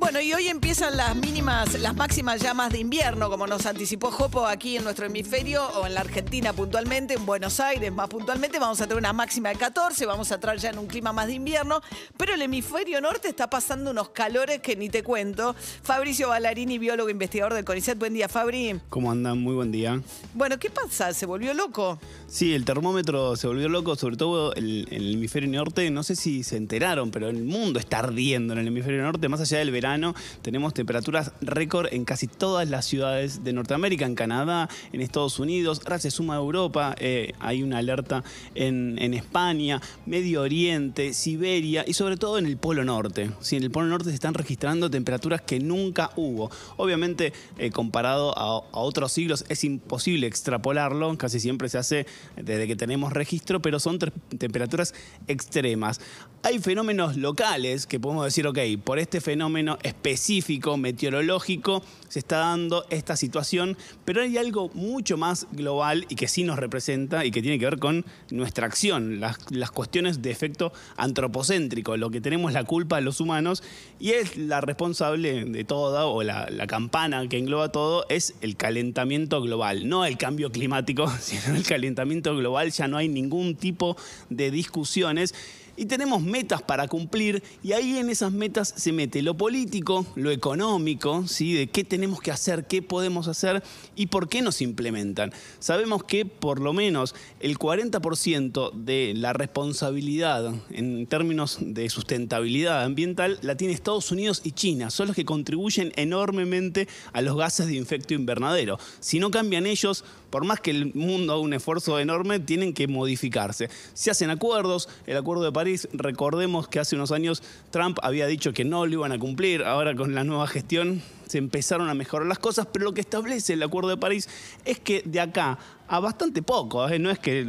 Bueno, y hoy empiezan las mínimas, las máximas llamas de invierno, como nos anticipó Jopo aquí en nuestro hemisferio, o en la Argentina puntualmente, en Buenos Aires más puntualmente, vamos a tener una máxima de 14, vamos a entrar ya en un clima más de invierno, pero el hemisferio norte está pasando unos calores que ni te cuento. Fabricio Ballarini, biólogo investigador del CONICET, buen día, Fabri. ¿Cómo andan? Muy buen día. Bueno, ¿qué pasa? ¿Se volvió loco? Sí, el termómetro se volvió loco, sobre todo el, el hemisferio norte. No sé si se enteraron, pero el mundo está ardiendo en el hemisferio norte, más allá del verano tenemos temperaturas récord en casi todas las ciudades de Norteamérica, en Canadá, en Estados Unidos, ahora suma a Europa, eh, hay una alerta en, España, Medio Oriente, Siberia y sobre todo en el Polo Norte. Sí, en el Polo Norte se están registrando temperaturas que nunca hubo. Obviamente, eh, comparado a, otros siglos, es imposible extrapolarlo, casi siempre se hace desde que tenemos registro, pero son temperaturas extremas. Hay fenómenos locales que podemos decir, ok, por este fenómeno específico, meteorológico, se está dando esta situación, pero hay algo mucho más global y que sí nos representa y que tiene que ver con nuestra acción, las, cuestiones de efecto antropocéntrico, lo que tenemos la culpa de los humanos y es la responsable de toda o la, la campana que engloba todo es el calentamiento global, no el cambio climático, sino el calentamiento global, ya no hay ningún tipo de discusiones y tenemos metas para cumplir y ahí en esas metas se mete lo político, lo económico, ¿sí? de qué tenemos que hacer, qué podemos hacer y por qué nos implementan. Sabemos que por lo menos el 40% de la responsabilidad en términos de sustentabilidad ambiental la tiene Estados Unidos y China, son los que contribuyen enormemente a los gases de efecto invernadero. Si no cambian ellos, por más que el mundo haga un esfuerzo enorme, tienen que modificarse. Se hacen acuerdos, el acuerdo de París, recordemos que hace unos años Trump había dicho que no lo iban a cumplir, ahora con la nueva gestión se empezaron a mejorar las cosas, pero lo que establece el Acuerdo de París es que de acá a bastante poco, ¿eh? no es que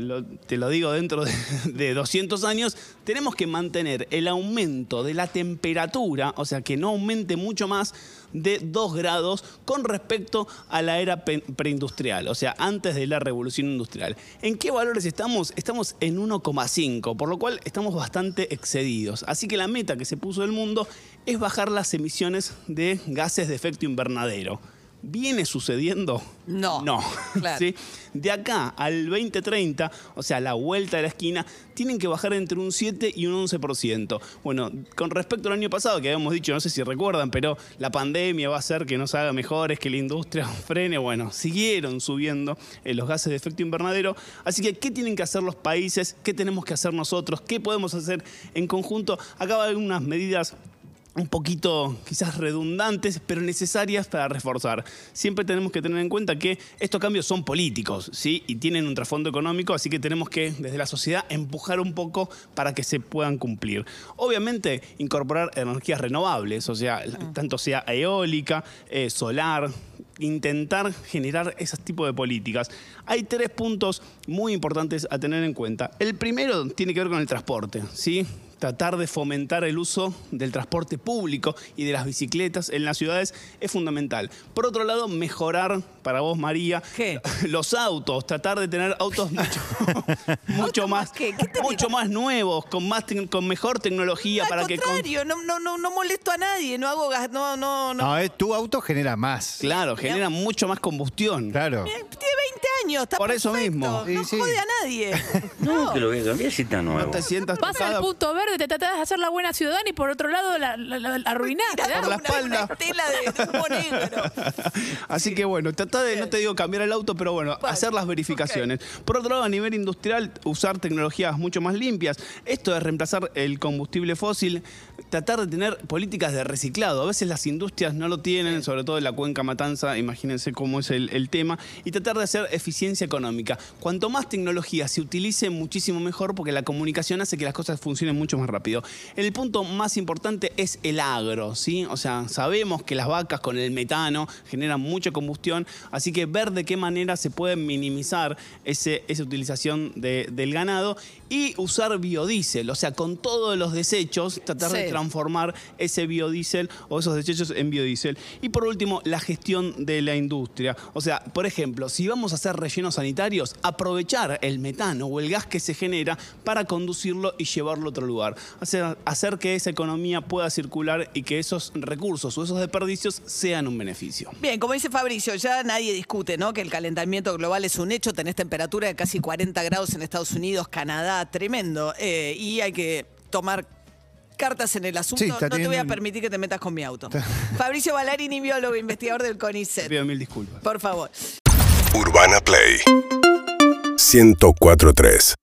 te lo digo dentro de, de, 200 años, tenemos que mantener el aumento de la temperatura, o sea, que no aumente mucho más de 2 grados con respecto a la era preindustrial, o sea, antes de la revolución industrial. ¿En qué valores estamos? Estamos en 1,5, por lo cual estamos bastante excedidos. Así que la meta que se puso el mundo es bajar las emisiones de gases de efecto invernadero. ¿Viene sucediendo? No. No. De acá al 2030, o sea, la vuelta de la esquina, tienen que bajar entre un 7 y un 11%. Bueno, con respecto al año pasado, que habíamos dicho, no sé si recuerdan, pero la pandemia va a hacer que nos haga mejores, que la industria frene. Bueno, siguieron subiendo eh, los gases de efecto invernadero. Así que, ¿qué tienen que hacer los países? ¿Qué tenemos que hacer nosotros? ¿Qué podemos hacer en conjunto? Acá va unas medidas un poquito quizás redundantes, pero necesarias para reforzar. Siempre tenemos que tener en cuenta que estos cambios son políticos, ¿sí? Y tienen un trasfondo económico, así que tenemos que, desde la sociedad, empujar un poco para que se puedan cumplir. Obviamente, incorporar energías renovables, o sea, ah. tanto sea eólica, eh, solar, intentar generar ese tipo de políticas. Hay tres puntos muy importantes a tener en cuenta. El primero tiene que ver con el transporte, ¿sí? Tratar de fomentar el uso del transporte público y de las bicicletas en las ciudades es fundamental. Por otro lado, mejorar para vos, María, los autos, tratar de tener autos mucho, más, mucho más nuevos, con más con mejor tecnología para que contrario, no, no, no, no molesto a nadie, no hago gas, no, no, no. No, es, tu auto genera más. Claro, genera mucho más combustión. Claro. Tiene 20 años, está Por eso mismo. No jode a nadie. No, que lo voy a cambiar si está nuevo. No te sientas Vas al punto verde, te tratás de hacer la buena ciudadana y por otro lado la, la, la, arruinás. Por la espalda. Una de, negro. Así que bueno, trata de, no te digo cambiar el auto, pero bueno, hacer las verificaciones. Por otro lado, a nivel industrial, usar tecnologías mucho más limpias. Esto es reemplazar el combustible fósil, tratar de tener políticas de reciclado. A veces las industrias no lo tienen, sobre todo en la cuenca Matanza, imagínense cómo es el, el tema. Y tratar de hacer eficiencia económica. Cuanto más tecnología se utilice, muchísimo mejor, porque la comunicación hace que las cosas funcionen mucho más rápido. El punto más importante es el agro, ¿sí? O sea, sabemos que las vacas con el metano generan mucha combustión, así que ver de qué manera se puede minimizar ese, esa utilización del ganado y usar biodiesel, o sea, con todos los desechos, tratar de transformar ese biodiesel o esos desechos en biodiesel. Y por último, la gestión de la industria. O sea, por ejemplo, si vamos a hacer rellenos sanitarios, aprovechar el metano o el gas que se genera para conducirlo y llevarlo a otro lugar. Hacer, hacer que esa economía pueda circular y que esos recursos o esos desperdicios sean un beneficio. Bien, como dice Fabricio, ya nadie discute, ¿no? Que el calentamiento global es un hecho. Tenés temperatura de casi 40 grados en Estados Unidos, Canadá, tremendo. Eh, y hay que tomar cartas en el asunto. Sí, no te voy a permitir que te metas con mi auto. Fabricio Ballarini, biólogo, investigador del Te CONICET. pido mil disculpas. Por favor. Urbana Play. 1043